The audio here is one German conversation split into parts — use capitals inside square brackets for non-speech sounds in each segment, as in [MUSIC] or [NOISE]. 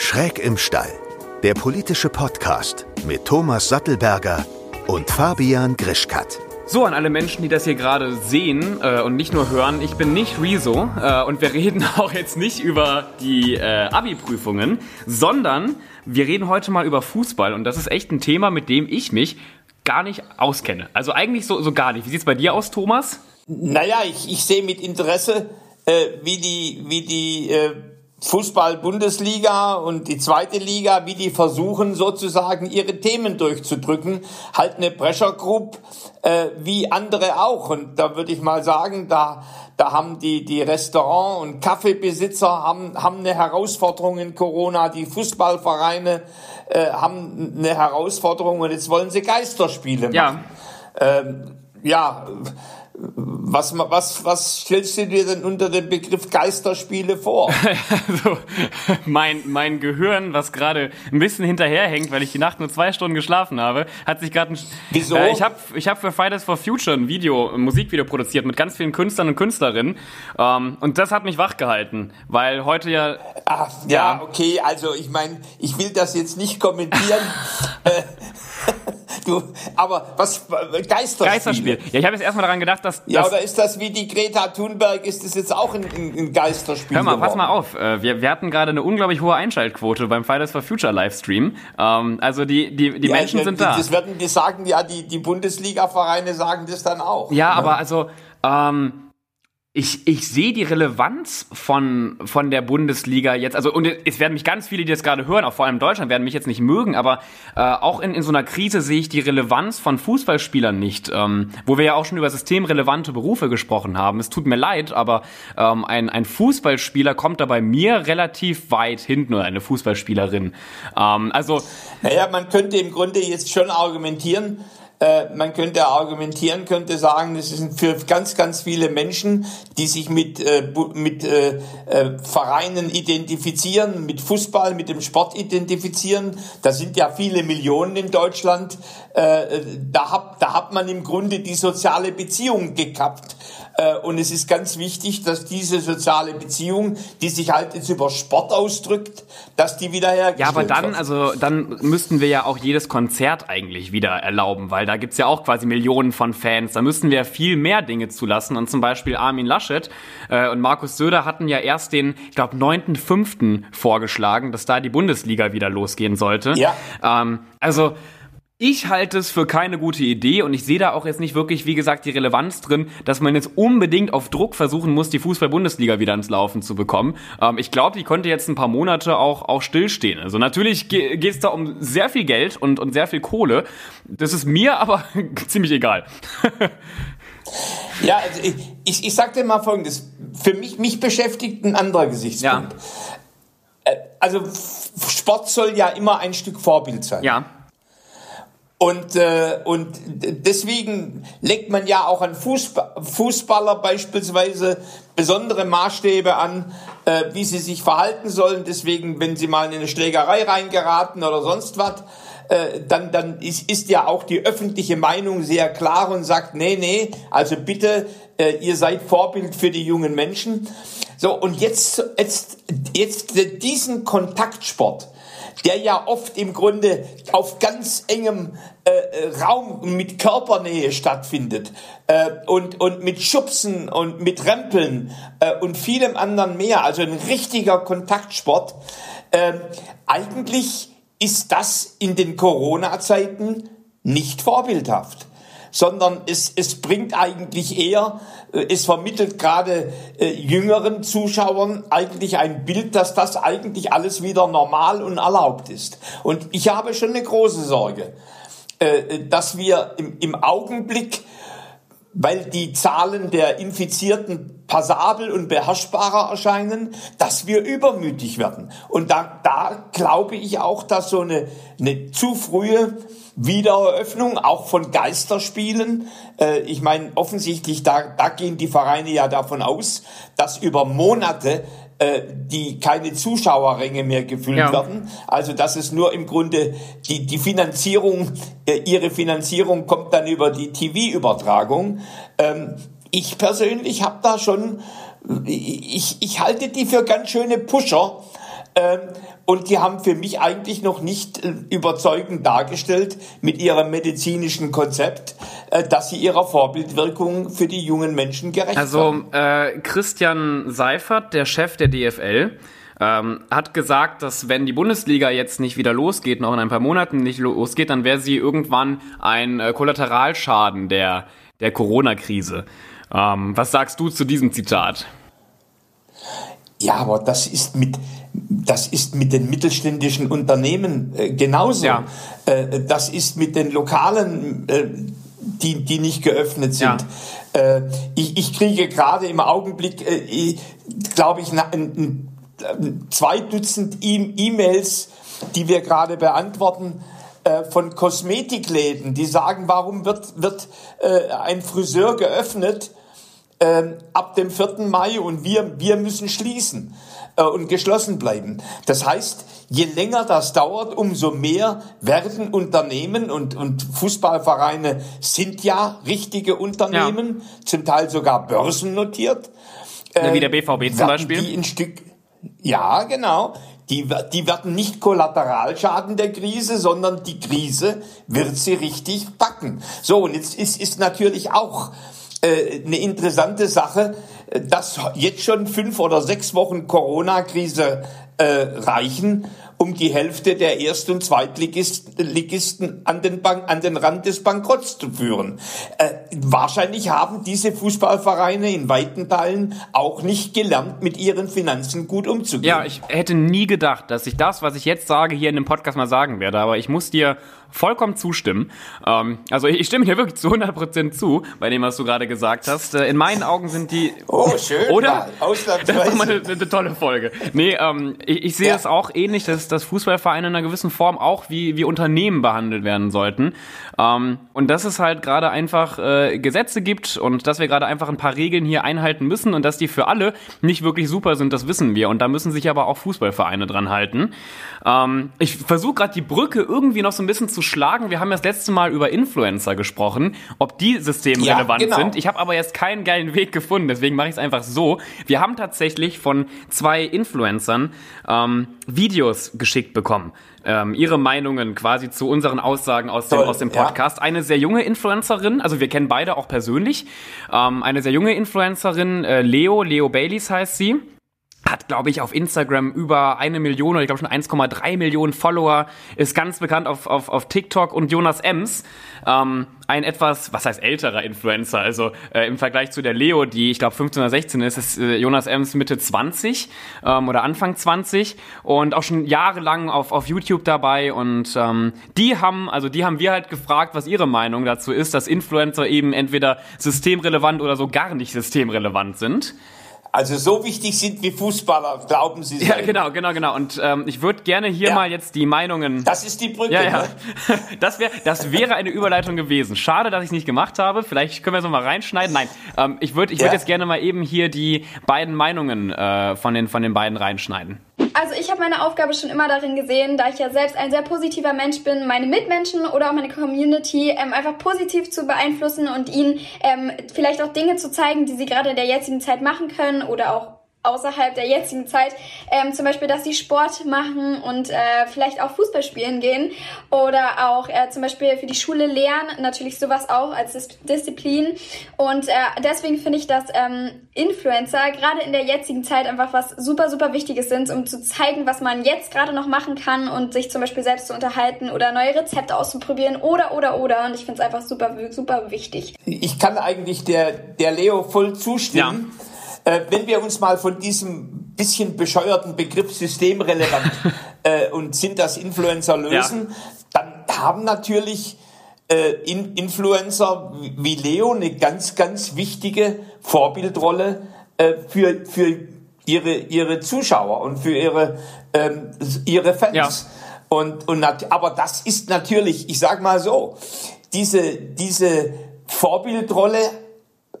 Schräg im Stall, der politische Podcast mit Thomas Sattelberger und Fabian Grischkat. So, an alle Menschen, die das hier gerade sehen äh, und nicht nur hören, ich bin nicht Rezo äh, und wir [LAUGHS] reden auch jetzt nicht über die äh, Abi-Prüfungen, sondern wir reden heute mal über Fußball und das ist echt ein Thema, mit dem ich mich gar nicht auskenne. Also eigentlich so, so gar nicht. Wie sieht's bei dir aus, Thomas? Naja, ich, ich sehe mit Interesse, äh, wie die, wie die äh, Fußball-Bundesliga und die zweite Liga, wie die versuchen sozusagen ihre Themen durchzudrücken. Halt eine Pressure Group äh, wie andere auch. Und da würde ich mal sagen, da, da haben die, die Restaurant- und Kaffeebesitzer haben, haben eine Herausforderung in Corona. Die Fußballvereine äh, haben eine Herausforderung und jetzt wollen sie Geisterspiele machen. Ja. Ähm, ja, was, was, was stellst du dir denn unter dem Begriff Geisterspiele vor? [LAUGHS] also, mein, mein Gehirn, was gerade ein bisschen hinterherhängt, weil ich die Nacht nur zwei Stunden geschlafen habe, hat sich gerade ein... Wieso? Äh, ich habe ich hab für Fridays for Future ein Video, ein Musikvideo produziert mit ganz vielen Künstlern und Künstlerinnen. Ähm, und das hat mich wachgehalten, weil heute ja... Ach, ja, ja, okay, also ich meine, ich will das jetzt nicht kommentieren. [LAUGHS] Äh, [LAUGHS] du, aber was Geisterspiel? Geisterspiel. Ja, ich habe jetzt erstmal daran gedacht, dass ja oder ist das wie die Greta Thunberg? Ist das jetzt auch ein, ein Geisterspiel? Hör mal, geworden? pass mal auf. Äh, wir, wir hatten gerade eine unglaublich hohe Einschaltquote beim Fridays for Future Livestream. Ähm, also die die die ja, Menschen sind da. Das werden die sagen ja die die Bundesliga-Vereine sagen das dann auch. Ja, ne? aber also ähm, ich, ich sehe die Relevanz von, von der Bundesliga jetzt, also und es werden mich ganz viele, die das gerade hören, auch vor allem in Deutschland, werden mich jetzt nicht mögen, aber äh, auch in, in so einer Krise sehe ich die Relevanz von Fußballspielern nicht, ähm, wo wir ja auch schon über systemrelevante Berufe gesprochen haben. Es tut mir leid, aber ähm, ein, ein Fußballspieler kommt da bei mir relativ weit hinten oder eine Fußballspielerin. Ähm, also Naja, man könnte im Grunde jetzt schon argumentieren, man könnte argumentieren, könnte sagen, das ist für ganz, ganz viele Menschen, die sich mit, äh, mit äh, äh, Vereinen identifizieren, mit Fußball, mit dem Sport identifizieren. Da sind ja viele Millionen in Deutschland. Äh, da, hat, da hat man im Grunde die soziale Beziehung gekappt. Äh, und es ist ganz wichtig, dass diese soziale Beziehung, die sich halt jetzt über Sport ausdrückt, dass die wieder hergestellt Ja, aber dann, wird. also dann müssten wir ja auch jedes Konzert eigentlich wieder erlauben, weil da gibt's ja auch quasi Millionen von Fans. Da müssten wir viel mehr Dinge zulassen. Und zum Beispiel Armin Laschet äh, und Markus Söder hatten ja erst den, ich glaube, 9.5. vorgeschlagen, dass da die Bundesliga wieder losgehen sollte. Ja. Ähm, also ich halte es für keine gute Idee und ich sehe da auch jetzt nicht wirklich, wie gesagt, die Relevanz drin, dass man jetzt unbedingt auf Druck versuchen muss, die Fußball-Bundesliga wieder ins Laufen zu bekommen. Ähm, ich glaube, die konnte jetzt ein paar Monate auch, auch stillstehen. Also natürlich ge geht es da um sehr viel Geld und, und sehr viel Kohle. Das ist mir aber [LAUGHS] ziemlich egal. Ja, also ich, ich, ich sag dir mal Folgendes. Für mich, mich beschäftigt ein anderer Gesichtspunkt. Ja. Äh, Also Sport soll ja immer ein Stück Vorbild sein. Ja. Und, äh, und deswegen legt man ja auch an Fußba Fußballer beispielsweise besondere Maßstäbe an, äh, wie sie sich verhalten sollen. Deswegen, wenn sie mal in eine Schlägerei reingeraten oder sonst was, äh, dann, dann ist, ist ja auch die öffentliche Meinung sehr klar und sagt, nee, nee, also bitte, äh, ihr seid Vorbild für die jungen Menschen. So, und jetzt, jetzt, jetzt diesen Kontaktsport, der ja oft im Grunde auf ganz engem äh, Raum mit Körpernähe stattfindet äh, und, und mit Schubsen und mit Rempeln äh, und vielem anderen mehr, also ein richtiger Kontaktsport. Äh, eigentlich ist das in den Corona-Zeiten nicht vorbildhaft sondern es, es bringt eigentlich eher, äh, es vermittelt gerade äh, jüngeren Zuschauern eigentlich ein Bild, dass das eigentlich alles wieder normal und erlaubt ist. Und ich habe schon eine große Sorge, äh, dass wir im, im Augenblick weil die Zahlen der Infizierten passabel und beherrschbarer erscheinen, dass wir übermütig werden. Und da, da glaube ich auch, dass so eine, eine zu frühe Wiedereröffnung auch von Geisterspielen, äh, ich meine offensichtlich, da, da gehen die Vereine ja davon aus, dass über Monate äh, die keine Zuschauerränge mehr gefüllt Ja. werden. Also dass es nur im Grunde die, die Finanzierung, äh, ihre Finanzierung kommt dann über die TV-Übertragung. Ähm, ich persönlich habe da schon, ich, ich halte die für ganz schöne Pusher, und die haben für mich eigentlich noch nicht äh, überzeugend dargestellt mit ihrem medizinischen Konzept, äh, dass sie ihrer Vorbildwirkung für die jungen Menschen gerecht also, werden. Also äh, Christian Seifert, der Chef der DFL, ähm, hat gesagt, dass wenn die Bundesliga jetzt nicht wieder losgeht, noch in ein paar Monaten nicht losgeht, dann wäre sie irgendwann ein äh, Kollateralschaden der, der Corona-Krise. Ähm, was sagst du zu diesem Zitat? Ja, aber das ist mit, das ist mit den mittelständischen Unternehmen äh, genauso. Ja. Äh, das ist mit den lokalen, äh, die, die nicht geöffnet sind. Ja. Äh, ich, ich kriege gerade im Augenblick, äh, glaube ich, ein, ein, zwei Dutzend e-, E-Mails, die wir gerade beantworten äh, von Kosmetikläden, die sagen, warum wird, wird ein Friseur geöffnet, äh, ab dem 4. Mai und wir, wir müssen schließen äh, und geschlossen bleiben. Das heißt, je länger das dauert, umso mehr werden Unternehmen und, und Fußballvereine sind ja richtige Unternehmen, ja. zum Teil sogar börsennotiert. Äh, Wie der BVB zum Beispiel. Die ein Stück, ja, genau. Die, die werden nicht Kollateralschaden der Krise, sondern die Krise wird sie richtig packen. So, und jetzt ist, ist natürlich auch äh, eine interessante Sache, dass jetzt schon fünf oder sechs Wochen Corona-Krise äh, reichen, um die Hälfte der Erst- und Zweitligisten an den, Bank, an den Rand des Bankrotts zu führen. Äh, wahrscheinlich haben diese Fußballvereine in weiten Teilen auch nicht gelernt, mit ihren Finanzen gut umzugehen. Ja, ich hätte nie gedacht, dass ich das, was ich jetzt sage, hier in dem Podcast mal sagen werde, aber ich muss dir vollkommen zustimmen. Ähm, also ich stimme dir wirklich zu 100% zu, bei dem, was du gerade gesagt hast. Äh, in meinen Augen sind die... Oh, schön. Oder? Das ist mal eine, eine, tolle Folge. Nee, ähm, ich, ich sehe es ja. auch ähnlich, dass, dass Fußballvereine in einer gewissen Form auch wie, wie Unternehmen behandelt werden sollten. Ähm, und dass es halt gerade einfach äh, Gesetze gibt und dass wir gerade einfach ein paar Regeln hier einhalten müssen und dass die für alle nicht wirklich super sind, das wissen wir. Und da müssen sich aber auch Fußballvereine dran halten. Ähm, ich versuche gerade die Brücke irgendwie noch so ein bisschen zu schlagen. Wir haben ja das letzte Mal über Influencer gesprochen, ob die systemrelevant ja, genau. sind. Ich habe aber jetzt keinen geilen Weg gefunden, deswegen mache ich es einfach so. Wir haben tatsächlich von zwei Influencern ähm, Videos geschickt bekommen. Ähm, ihre Meinungen quasi zu unseren Aussagen aus dem, Toll, aus dem Podcast. Ja. Eine sehr junge Influencerin, also wir kennen beide auch persönlich. Ähm, eine sehr junge Influencerin, äh, Leo, Leo Baileys heißt sie hat, glaube ich, auf Instagram über eine Million oder ich glaube schon 1,3 Millionen Follower, ist ganz bekannt auf, auf, auf TikTok und Jonas Ems, ähm, ein etwas, was heißt älterer Influencer, also äh, im Vergleich zu der Leo, die ich glaube 15 oder 16 ist, ist äh, Jonas Ems Mitte 20 ähm, oder Anfang 20 und auch schon jahrelang auf, auf YouTube dabei und ähm, die haben, also die haben wir halt gefragt, was ihre Meinung dazu ist, dass Influencer eben entweder systemrelevant oder so gar nicht systemrelevant sind. Also so wichtig sind wie Fußballer, glauben Sie? Ja, genau, genau, genau. Und ähm, ich würde gerne hier ja. mal jetzt die Meinungen. Das ist die Brücke. Ja, ja. Ne? [LAUGHS] Das wäre, das wäre eine Überleitung gewesen. Schade, dass ich es nicht gemacht habe. Vielleicht können wir es noch mal reinschneiden. Nein, ähm, ich würde, ich ja. würde jetzt gerne mal eben hier die beiden Meinungen äh, von den von den beiden reinschneiden. Also ich habe meine Aufgabe schon immer darin gesehen, da ich ja selbst ein sehr positiver Mensch bin, meine Mitmenschen oder auch meine Community ähm, einfach positiv zu beeinflussen und ihnen ähm, vielleicht auch Dinge zu zeigen, die sie gerade in der jetzigen Zeit machen können oder auch außerhalb der jetzigen Zeit, ähm, zum Beispiel, dass sie Sport machen und äh, vielleicht auch Fußball spielen gehen oder auch äh, zum Beispiel für die Schule lernen, natürlich sowas auch als Dis Disziplin. Und äh, deswegen finde ich, dass ähm, Influencer gerade in der jetzigen Zeit einfach was super, super Wichtiges sind, um zu zeigen, was man jetzt gerade noch machen kann und sich zum Beispiel selbst zu unterhalten oder neue Rezepte auszuprobieren oder, oder, oder. Und ich finde es einfach super, super wichtig. Ich kann eigentlich der, der Leo voll zustimmen. Ja äh, wenn wir uns mal von diesem bisschen bescheuerten Begriff systemrelevant [LAUGHS] äh, und sind das Influencer lösen, ja. dann haben natürlich äh, in Influencer wie Leo eine ganz, ganz wichtige Vorbildrolle äh, für, für ihre, ihre Zuschauer und für ihre, ähm, ihre Fans. Ja. Und, und, aber das ist natürlich, ich sag mal so, diese, diese Vorbildrolle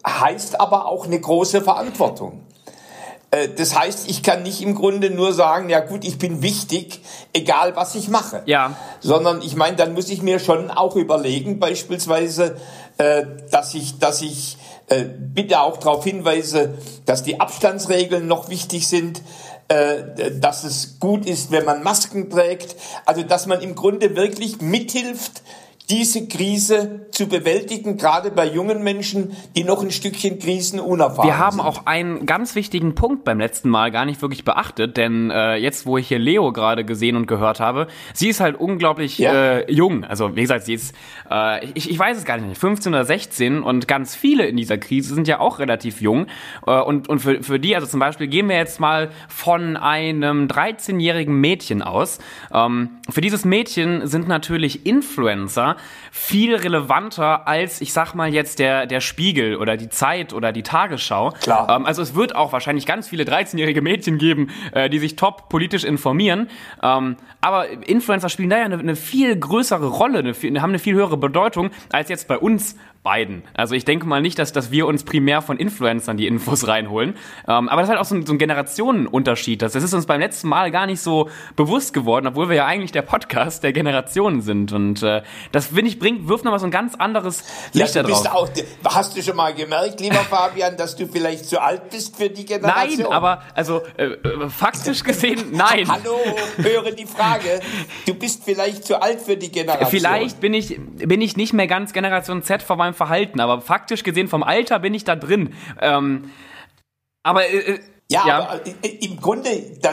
heißt aber auch eine große Verantwortung. Äh, das heißt, ich kann nicht im Grunde nur sagen, ja gut, ich bin wichtig, egal was ich mache. Ja. Sondern ich meine, dann muss ich mir schon auch überlegen, beispielsweise, äh, dass ich, dass ich äh, bitte auch darauf hinweise, dass die Abstandsregeln noch wichtig sind, dass es gut ist, wenn man Masken trägt. Also dass man im Grunde wirklich mithilft, diese Krise zu bewältigen, gerade bei jungen Menschen, die noch ein Stückchen krisenunerfahren Wir haben sind. auch einen ganz wichtigen Punkt beim letzten Mal gar nicht wirklich beachtet, denn äh, jetzt, wo ich hier Leo gerade gesehen und gehört habe, sie ist halt unglaublich Ja. äh, jung. Also wie gesagt, sie ist, äh, ich, ich weiß es gar nicht, 15 oder 16 und ganz viele in dieser Krise sind ja auch relativ jung. Äh, und und für, für die, also zum Beispiel gehen wir jetzt mal von einem 13-jährigen Mädchen aus. Ähm, für dieses Mädchen sind natürlich Influencer viel relevanter als, ich sag mal jetzt, der, der Spiegel oder die Zeit oder die Tagesschau. Klar. Ähm, also es wird auch wahrscheinlich ganz viele 13-jährige Mädchen geben, äh, die sich top politisch informieren. Ähm, aber Influencer spielen da ja eine, eine viel größere Rolle, eine, haben eine viel höhere Bedeutung als jetzt bei uns beiden. Also ich denke mal nicht, dass, dass wir uns primär von Influencern die Infos reinholen. Ähm, aber das ist halt auch so ein, so ein Generationenunterschied. Das, das ist uns beim letzten Mal gar nicht so bewusst geworden, obwohl wir ja eigentlich der Podcast der Generationen sind. Und äh, das, finde ich, bringt, wirft nochmal so ein ganz anderes Ja, Licht du da drauf. auch, hast du schon mal gemerkt, lieber [LAUGHS] Fabian, dass du vielleicht zu alt bist für die Generation? Nein, aber also äh, äh, faktisch gesehen, [LAUGHS] nein. Hallo, höre die Frage. Du bist vielleicht zu alt für die Generation. Vielleicht bin ich, bin ich nicht mehr ganz Generation Z von meinem Verhalten, aber faktisch gesehen vom Alter bin ich da drin. Ähm, aber äh, äh, Ja, ja. aber äh, im Grunde, da,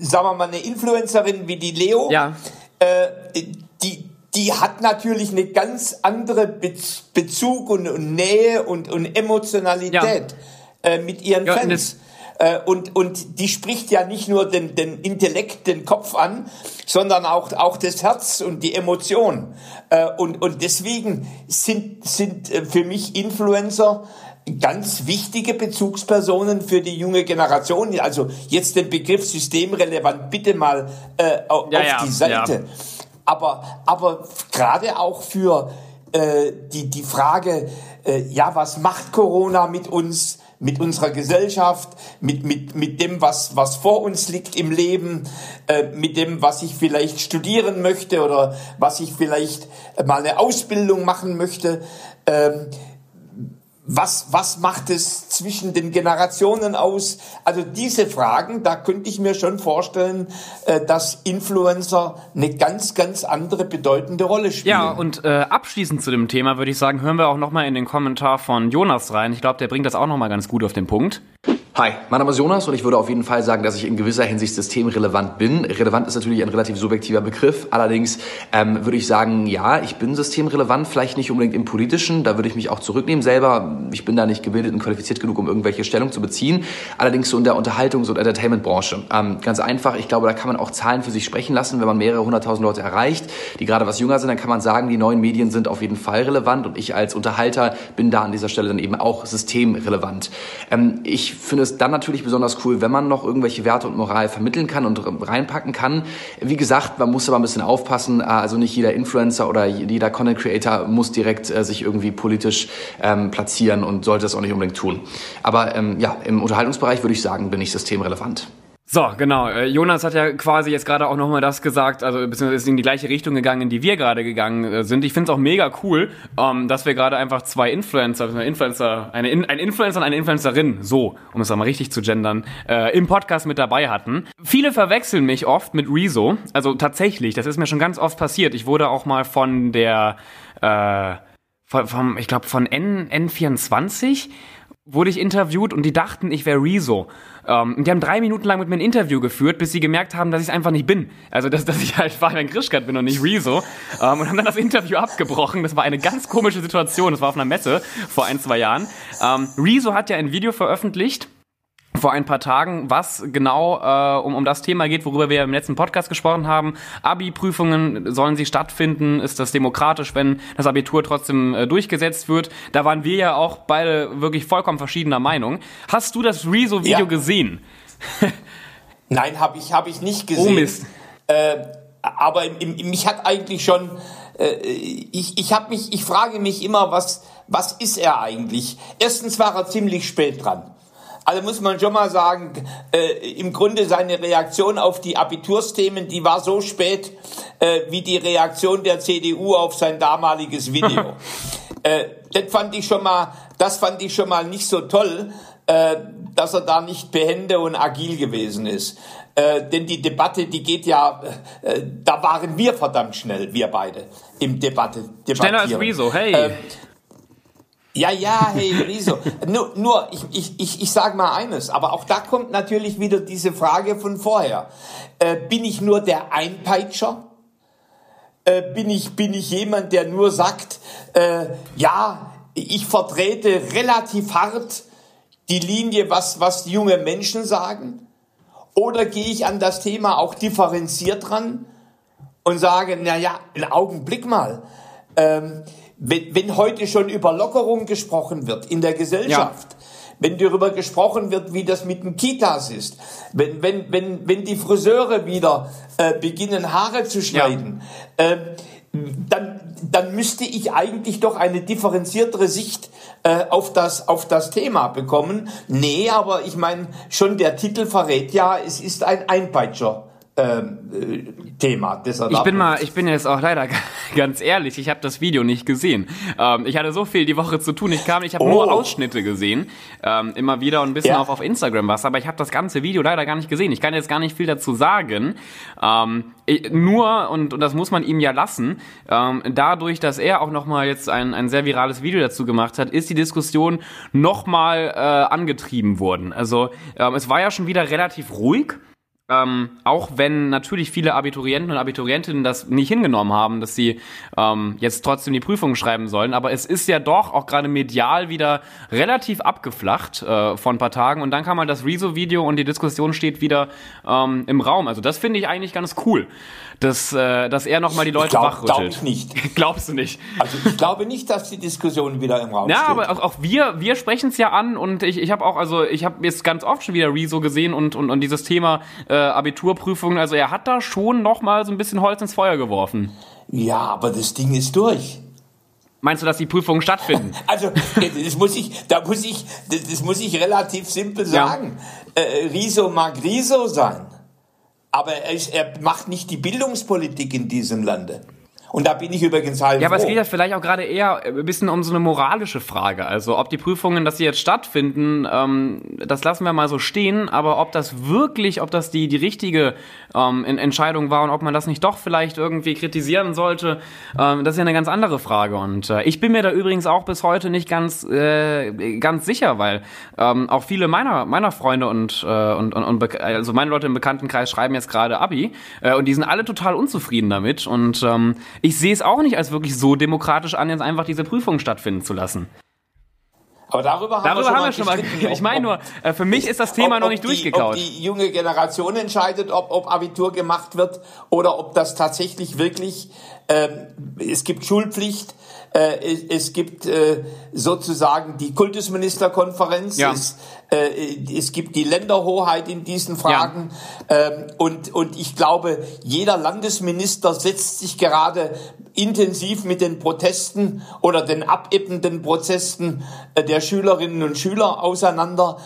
sagen wir mal, eine Influencerin wie die Leo, ja. äh, die, die hat natürlich eine ganz andere Bez Bezug und, und Nähe und, und Emotionalität äh, mit ihren Ja, Fans. Äh, und, und die spricht ja nicht nur den, den Intellekt, den Kopf an, sondern auch, auch das Herz und die Emotion. Äh, und, und deswegen sind, sind äh, für mich Influencer ganz wichtige Bezugspersonen für die junge Generation. Also jetzt den Begriff systemrelevant bitte mal äh, au- Ja, auf ja, die Seite. Aber, aber gerade auch für äh, die, die Frage, äh, ja, was macht Corona mit uns, mit unserer Gesellschaft, mit, mit, mit dem, was, was vor uns liegt im Leben, äh, mit dem, was ich vielleicht studieren möchte oder was ich vielleicht mal eine Ausbildung machen möchte. Ähm, was, was macht es zwischen den Generationen aus? Also diese Fragen, da könnte ich mir schon vorstellen, äh, dass Influencer eine ganz, ganz andere bedeutende Rolle spielen. Ja, und äh, abschließend zu dem Thema würde ich sagen, hören wir auch nochmal in den Kommentar von Jonas rein. Ich glaube, der bringt das auch nochmal ganz gut auf den Punkt. Hi, mein Name ist Jonas und ich würde auf jeden Fall sagen, dass ich in gewisser Hinsicht systemrelevant bin. Relevant ist natürlich ein relativ subjektiver Begriff. Allerdings ähm, würde ich sagen, ja, ich bin systemrelevant, vielleicht nicht unbedingt im Politischen. Da würde ich mich auch zurücknehmen selber. Ich bin da nicht gebildet und qualifiziert genug, um irgendwelche Stellung zu beziehen. Allerdings so in der Unterhaltungs- und Entertainment-Branche. Ähm, ganz einfach, ich glaube, da kann man auch Zahlen für sich sprechen lassen. Wenn man mehrere hunderttausend Leute erreicht, die gerade was jünger sind, dann kann man sagen, die neuen Medien sind auf jeden Fall relevant und ich als Unterhalter bin da an dieser Stelle dann eben auch systemrelevant. Ähm, ich finde es dann natürlich besonders cool, wenn man noch irgendwelche Werte und Moral vermitteln kann und reinpacken kann. Wie gesagt, man muss aber ein bisschen aufpassen. Äh, Also nicht jeder Influencer oder jeder Content Creator muss direkt äh, sich irgendwie politisch ähm, platzieren und sollte das auch nicht unbedingt tun. Aber ähm, ja, im Unterhaltungsbereich würde ich sagen, bin ich systemrelevant. So, genau. Äh, Jonas hat ja quasi jetzt gerade auch nochmal das gesagt, also beziehungsweise ist in die gleiche Richtung gegangen, in die wir gerade gegangen äh, sind. Ich finde es auch mega cool, ähm, dass wir gerade einfach zwei Influencer, eine Influencer, eine In ein Influencer und eine Influencerin, so, um es mal richtig zu gendern, äh, im Podcast mit dabei hatten. Viele verwechseln mich oft mit Rezo. Also tatsächlich, das ist mir schon ganz oft passiert. Ich wurde auch mal von der, äh, von, vom, ich glaube von N, N24 wurde ich interviewt und die dachten, ich wäre Rezo. Ähm, und die haben drei Minuten lang mit mir ein Interview geführt, bis sie gemerkt haben, dass ich es einfach nicht bin. Also, dass, dass ich halt Fabian Grischkat bin und nicht Rezo. Ähm, und haben dann das Interview abgebrochen. Das war eine ganz komische Situation. Das war auf einer Messe vor ein, zwei Jahren. Ähm, Rezo hat ja ein Video veröffentlicht vor ein paar Tagen, was genau äh, um, um das Thema geht, worüber wir im letzten Podcast gesprochen haben. Abi-Prüfungen, sollen sie stattfinden? Ist das demokratisch, wenn das Abitur trotzdem äh, durchgesetzt wird? Da waren wir ja auch beide wirklich vollkommen verschiedener Meinung. Hast du das Rezo-Video Ja. gesehen? [LAUGHS] Nein, habe ich, hab ich nicht gesehen. Oh Mist. Äh, aber im, im, mich hat eigentlich schon, äh, ich, ich habe mich, ich frage mich immer, was, was ist er eigentlich? Erstens war er ziemlich spät dran. Also muss man schon mal sagen, äh, im Grunde seine Reaktion auf die Abitursthemen, die war so spät äh, wie die Reaktion der CDU auf sein damaliges Video. [LAUGHS] äh, das fand ich schon mal, das fand ich schon mal nicht so toll. Äh, dass er da nicht behende und agil gewesen ist. Äh, denn die Debatte, die geht ja, äh, da waren wir verdammt schnell, wir beide, im Debatte. Schneller als Rezo, hey. Äh, ja, ja, hey, Riso. [LAUGHS] nur, nur ich, ich, ich, ich sage mal eines, aber auch da kommt natürlich wieder diese Frage von vorher. Äh, bin ich nur der Einpeitscher? Äh, bin, ich, bin ich jemand, der nur sagt, äh, ja, ich vertrete relativ hart die Linie, was, was junge Menschen sagen? Oder gehe ich an das Thema auch differenziert ran und sage, na ja, einen Augenblick mal. Ähm, wenn, wenn heute schon über Lockerung gesprochen wird in der Gesellschaft, ja. wenn darüber gesprochen wird, wie das mit den Kitas ist, wenn, wenn, wenn, wenn die Friseure wieder äh, beginnen, Haare zu schneiden, ja. äh, dann, dann müsste ich eigentlich doch eine differenziertere Sicht äh, auf, das, auf das Thema bekommen. Nee, aber ich meine, schon der Titel verrät ja, es ist ein Einpeitscher. Ähm, Thema. Das ich bin mal, ich bin jetzt auch leider [LAUGHS] ganz ehrlich, ich habe das Video nicht gesehen. Ähm, ich hatte so viel die Woche zu tun, ich kam, ich habe oh. nur Ausschnitte gesehen, ähm, immer wieder und ein bisschen ja. auch auf Instagram was, aber ich habe das ganze Video leider gar nicht gesehen. Ich kann jetzt gar nicht viel dazu sagen. Ähm, ich, nur und, und das muss man ihm ja lassen. Ähm, dadurch, dass er auch noch mal jetzt ein, ein sehr virales Video dazu gemacht hat, ist die Diskussion noch mal äh, angetrieben worden. Also es war ja schon wieder relativ ruhig. Ähm, auch wenn natürlich viele Abiturienten und Abiturientinnen das nicht hingenommen haben, dass sie ähm, jetzt trotzdem die Prüfungen schreiben sollen. Aber es ist ja doch auch gerade medial wieder relativ abgeflacht äh, vor ein paar Tagen. Und dann kam mal das Rezo-Video und die Diskussion steht wieder ähm, im Raum. Also das finde ich eigentlich ganz cool dass, äh, dass er nochmal die Leute glaub, wachrüttelt. Glaube ich nicht. [LAUGHS] Glaubst du nicht? Also ich glaube nicht, dass die Diskussion wieder im Raum ja, steht. Ja, aber auch, auch wir, wir sprechen es ja an und ich, ich habe auch, also ich habe jetzt ganz oft schon wieder Rezo gesehen und, und, und dieses Thema äh, Abiturprüfungen, also er hat da schon nochmal so ein bisschen Holz ins Feuer geworfen. Ja, aber das Ding ist durch. Meinst du, dass die Prüfungen stattfinden? [LAUGHS] Also, das muss ich, da muss ich, das muss ich relativ simpel sagen. Ja. Äh, Riso mag Riso sein. Aber er, er macht nicht die Bildungspolitik in diesem Lande. Und da bin ich übrigens halt. Ja, aber es geht ja vielleicht auch gerade eher ein bisschen um so eine moralische Frage. Also ob die Prüfungen, dass sie jetzt stattfinden, ähm, das lassen wir mal so stehen, aber ob das wirklich, ob das die, die richtige ähm, Entscheidung war und ob man das nicht doch vielleicht irgendwie kritisieren sollte, ähm, das ist ja eine ganz andere Frage. Und äh, ich bin mir da übrigens auch bis heute nicht ganz, äh, ganz sicher, weil ähm, auch viele meiner, meiner Freunde und, äh, und, und, und also meine Leute im Bekanntenkreis schreiben jetzt gerade Abi äh, und die sind alle total unzufrieden damit. Und ähm, ich sehe es auch nicht als wirklich so demokratisch an, jetzt einfach diese Prüfung stattfinden zu lassen. Aber darüber haben darüber wir schon, haben wir schon mal. [LAUGHS] Ich meine nur, äh, für mich ist das Thema ob, noch nicht die, durchgekaut. Ob die junge Generation entscheidet, ob, ob Abitur gemacht wird oder ob das tatsächlich wirklich, ähm, es gibt Schulpflicht, es, es, gibt äh, sozusagen die Kultusministerkonferenz, ja. es, äh, es gibt die Länderhoheit in diesen Fragen ja. ähm, und, und ich glaube, jeder Landesminister setzt sich gerade intensiv mit den Protesten oder den abebbenden Protesten äh, der Schülerinnen und Schüler auseinander.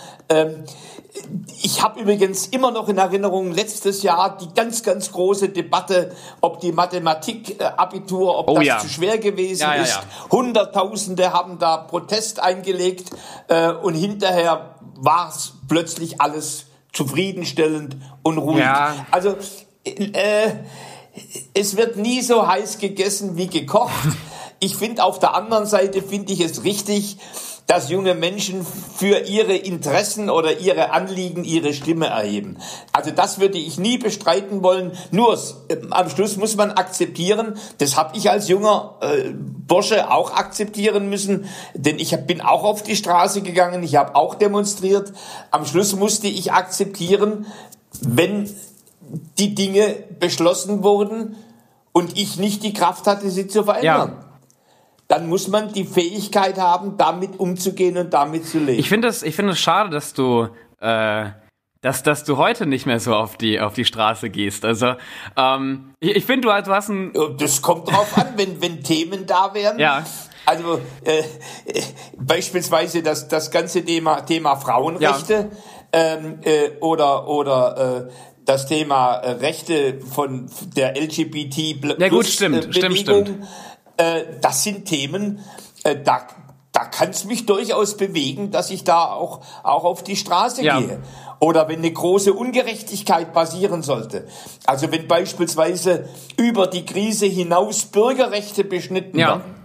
Ich habe übrigens immer noch in Erinnerung letztes Jahr die ganz, ganz große Debatte, ob die Mathematik-Abitur, ob oh, das ja. zu schwer gewesen ja, ja, ist. Hunderttausende haben da Protest eingelegt äh, und hinterher war es plötzlich alles zufriedenstellend und ruhig. Also äh, es wird nie so heiß gegessen wie gekocht. [LAUGHS] Ich finde auf der anderen Seite finde ich es richtig, dass junge Menschen für ihre Interessen oder ihre Anliegen ihre Stimme erheben. Also das würde ich nie bestreiten wollen. Nur äh, am Schluss muss man akzeptieren, das habe ich als junger äh, Bursche auch akzeptieren müssen, denn ich bin auch auf die Straße gegangen, ich habe auch demonstriert. Am Schluss musste ich akzeptieren, wenn die Dinge beschlossen wurden und ich nicht die Kraft hatte, sie zu verändern. Ja dann muss man die Fähigkeit haben, damit umzugehen und damit zu leben. Ich finde es, ich finde es schade, dass du, äh, dass, dass du heute nicht mehr so auf die, auf die Straße gehst. Also, ähm, ich, ich finde, du, du hast ein. Das kommt drauf an, wenn, wenn Themen da wären. Ja. Also äh, äh, beispielsweise das, das ganze Thema, Thema Frauenrechte ja. ähm, äh, oder, oder äh, das Thema äh, Rechte von der LGBT ja, gut, stimmt, Bewegung, stimmt, stimmt. Äh, das sind Themen, äh, da, da kann es mich durchaus bewegen, dass ich da auch, auch auf die Straße ja. gehe. Oder wenn eine große Ungerechtigkeit passieren sollte. Also wenn beispielsweise über die Krise hinaus Bürgerrechte beschnitten ja. werden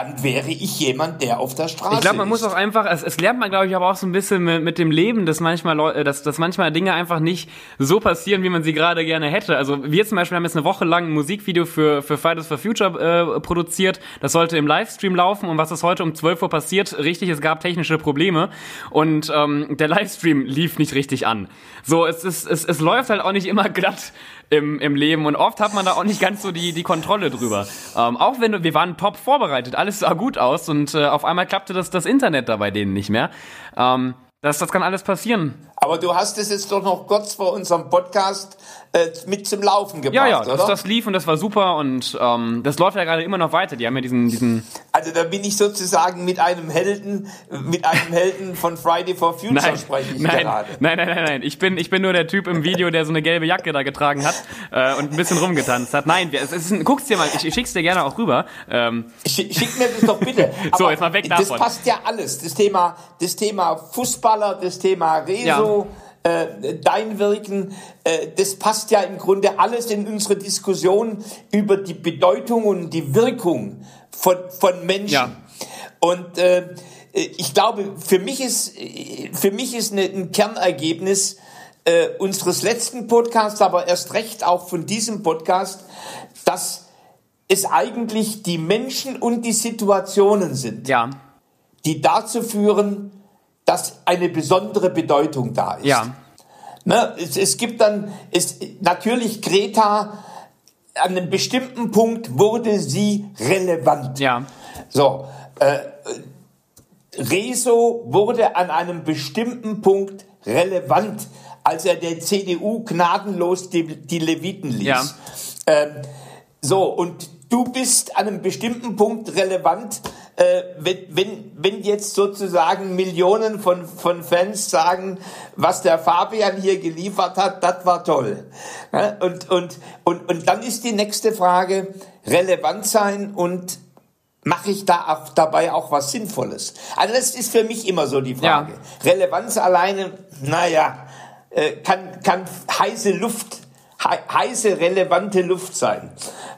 dann wäre ich jemand, der auf der Straße Ich glaube, man ist. muss auch einfach, es, es lernt man, glaube ich, aber auch so ein bisschen mit, mit dem Leben, dass manchmal, Leute, dass, dass manchmal Dinge einfach nicht so passieren, wie man sie gerade gerne hätte. Also wir zum Beispiel haben jetzt eine Woche lang ein Musikvideo für, für Fridays for Future äh, produziert. Das sollte im Livestream laufen und was ist heute um 12 Uhr passiert? Richtig, es gab technische Probleme und ähm, der Livestream lief nicht richtig an. So, es, ist, es, es läuft halt auch nicht immer glatt im, im Leben und oft hat man da auch nicht ganz so die, die Kontrolle drüber. Ähm, auch wenn wir waren top vorbereitet, alles sah gut aus und äh, auf einmal klappte das, das Internet da bei denen nicht mehr. Ähm, das, das kann alles passieren. Aber du hast es jetzt doch noch kurz vor unserem Podcast äh, mit zum Laufen gebracht, Ja, ja, das, oder? das lief und das war super und ähm, das läuft ja gerade immer noch weiter. Die haben ja diesen, diesen. Also da bin ich sozusagen mit einem Helden, mit einem Helden von Friday for Future nein, spreche ich nein, gerade. Nein, nein, nein, nein. Ich bin, ich bin nur der Typ im Video, der so eine gelbe Jacke da getragen hat äh, und ein bisschen rumgetanzt hat. Nein, es ist ein, guck's dir mal, ich, ich schick's dir gerne auch rüber. Ähm. Schick, schick mir das doch bitte. [LAUGHS] so, jetzt mal weg davon. Das passt ja alles. Das Thema, das Thema Fußballer, das Thema Rezo. Ja äh, dein Wirken, äh, das passt ja im Grunde alles in unsere Diskussion über die Bedeutung und die Wirkung von, von Menschen. Ja. Und äh, ich glaube, für mich ist, für mich ist eine, ein Kernergebnis äh, unseres letzten Podcasts, aber erst recht auch von diesem Podcast, dass es eigentlich die Menschen und die Situationen sind, ja. die dazu führen, dass eine besondere Bedeutung da ist. Ja. Ne, es, es gibt dann, es, natürlich Greta, an einem bestimmten Punkt wurde sie relevant. Ja. So, äh, Rezo wurde an einem bestimmten Punkt relevant, als er der CDU gnadenlos die, die Leviten ließ. Ja. Ähm, so, und du bist an einem bestimmten Punkt relevant, äh, wenn, wenn, wenn jetzt sozusagen Millionen von, von Fans sagen, was der Fabian hier geliefert hat, das war toll. Ja, und, und, und, und dann ist die nächste Frage, relevant sein und mache ich da auch dabei auch was Sinnvolles? Also das ist für mich immer so die Frage. Ja. Relevanz alleine, naja, äh, kann, kann heiße Luft heiße, relevante Luft sein.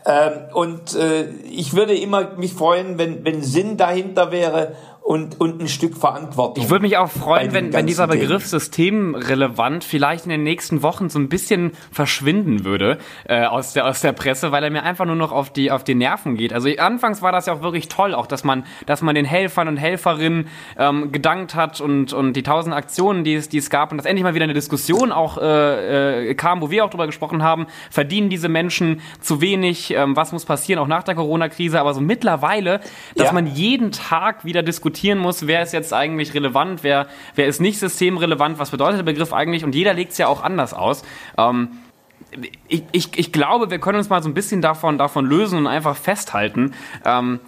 Ähm, und äh, ich würde immer mich freuen, wenn, wenn Sinn dahinter wäre und, und ein Stück Verantwortung. Ich würde mich auch freuen, wenn, wenn dieser Begriff systemrelevant vielleicht in den nächsten Wochen so ein bisschen verschwinden würde äh, aus, der, aus der Presse, weil er mir einfach nur noch auf die, auf die Nerven geht. Also anfangs war das ja auch wirklich toll, auch dass man, dass man den Helfern und Helferinnen ähm, gedankt hat und, und die tausend Aktionen, die es, die es gab und dass endlich mal wieder eine Diskussion auch äh, äh, kam, wo wir auch drüber gesprochen haben, verdienen diese Menschen zu wenig, ähm, was muss passieren, auch nach der Corona-Krise, aber so mittlerweile, dass ja. man jeden Tag wieder diskutieren muss, wer ist jetzt eigentlich relevant, wer, wer ist nicht systemrelevant, was bedeutet der Begriff eigentlich und jeder legt es ja auch anders aus. Ähm, ich, ich, ich glaube, wir können uns mal so ein bisschen davon, davon lösen und einfach festhalten, ähm,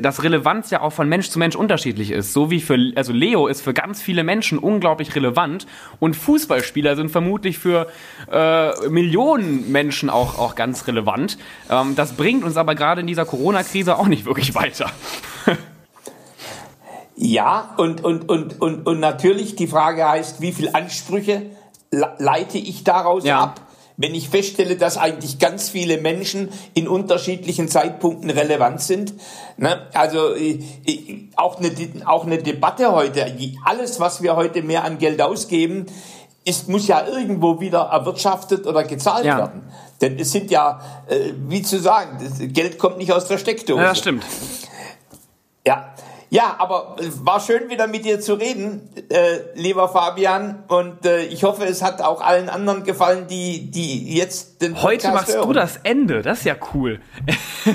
dass Relevanz ja auch von Mensch zu Mensch unterschiedlich ist. So wie für, also Leo ist für ganz viele Menschen unglaublich relevant und Fußballspieler sind vermutlich für äh, Millionen Menschen auch, auch ganz relevant. Ähm, das bringt uns aber gerade in dieser Corona-Krise auch nicht wirklich weiter. [LAUGHS] Ja, und, und, und, und, und natürlich die Frage heißt, wie viel Ansprüche leite ich daraus ja. ab? Wenn ich feststelle, dass eigentlich ganz viele Menschen in unterschiedlichen Zeitpunkten relevant sind, ne? also äh, auch, eine, auch eine Debatte heute, alles, was wir heute mehr an Geld ausgeben, ist, muss ja irgendwo wieder erwirtschaftet oder gezahlt ja. werden. Denn es sind ja, äh, wie zu sagen, Geld kommt nicht aus der Steckdose. Ja, stimmt. Ja, ja, aber es war schön wieder mit dir zu reden, äh, lieber Fabian. Und äh, ich hoffe, es hat auch allen anderen gefallen, die, die jetzt den Podcast Heute machst hören. du das Ende, das ist ja cool.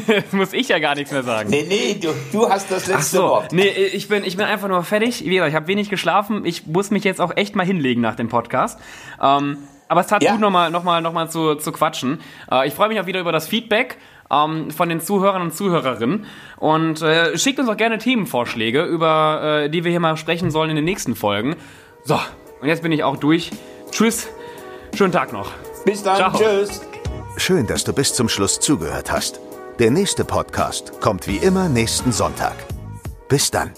Jetzt [LAUGHS] muss ich ja gar nichts mehr sagen. Nee, nee, du, du hast das letzte Ach so. Wort. Nee, ich bin, ich bin einfach nur fertig. Wie gesagt, ich habe wenig geschlafen. Ich muss mich jetzt auch echt mal hinlegen nach dem Podcast. Ähm, aber es tat ja. gut, nochmal noch mal, noch mal zu, zu quatschen. Äh, ich freue mich auch wieder über das Feedback ähm, von den Zuhörern und Zuhörerinnen. Und äh, schickt uns auch gerne Themenvorschläge, über äh, die wir hier mal sprechen sollen in den nächsten Folgen. So, und jetzt bin ich auch durch. Tschüss, schönen Tag noch. Bis dann, Ciao. tschüss. Schön, dass du bis zum Schluss zugehört hast. Der nächste Podcast kommt wie immer nächsten Sonntag. Bis dann.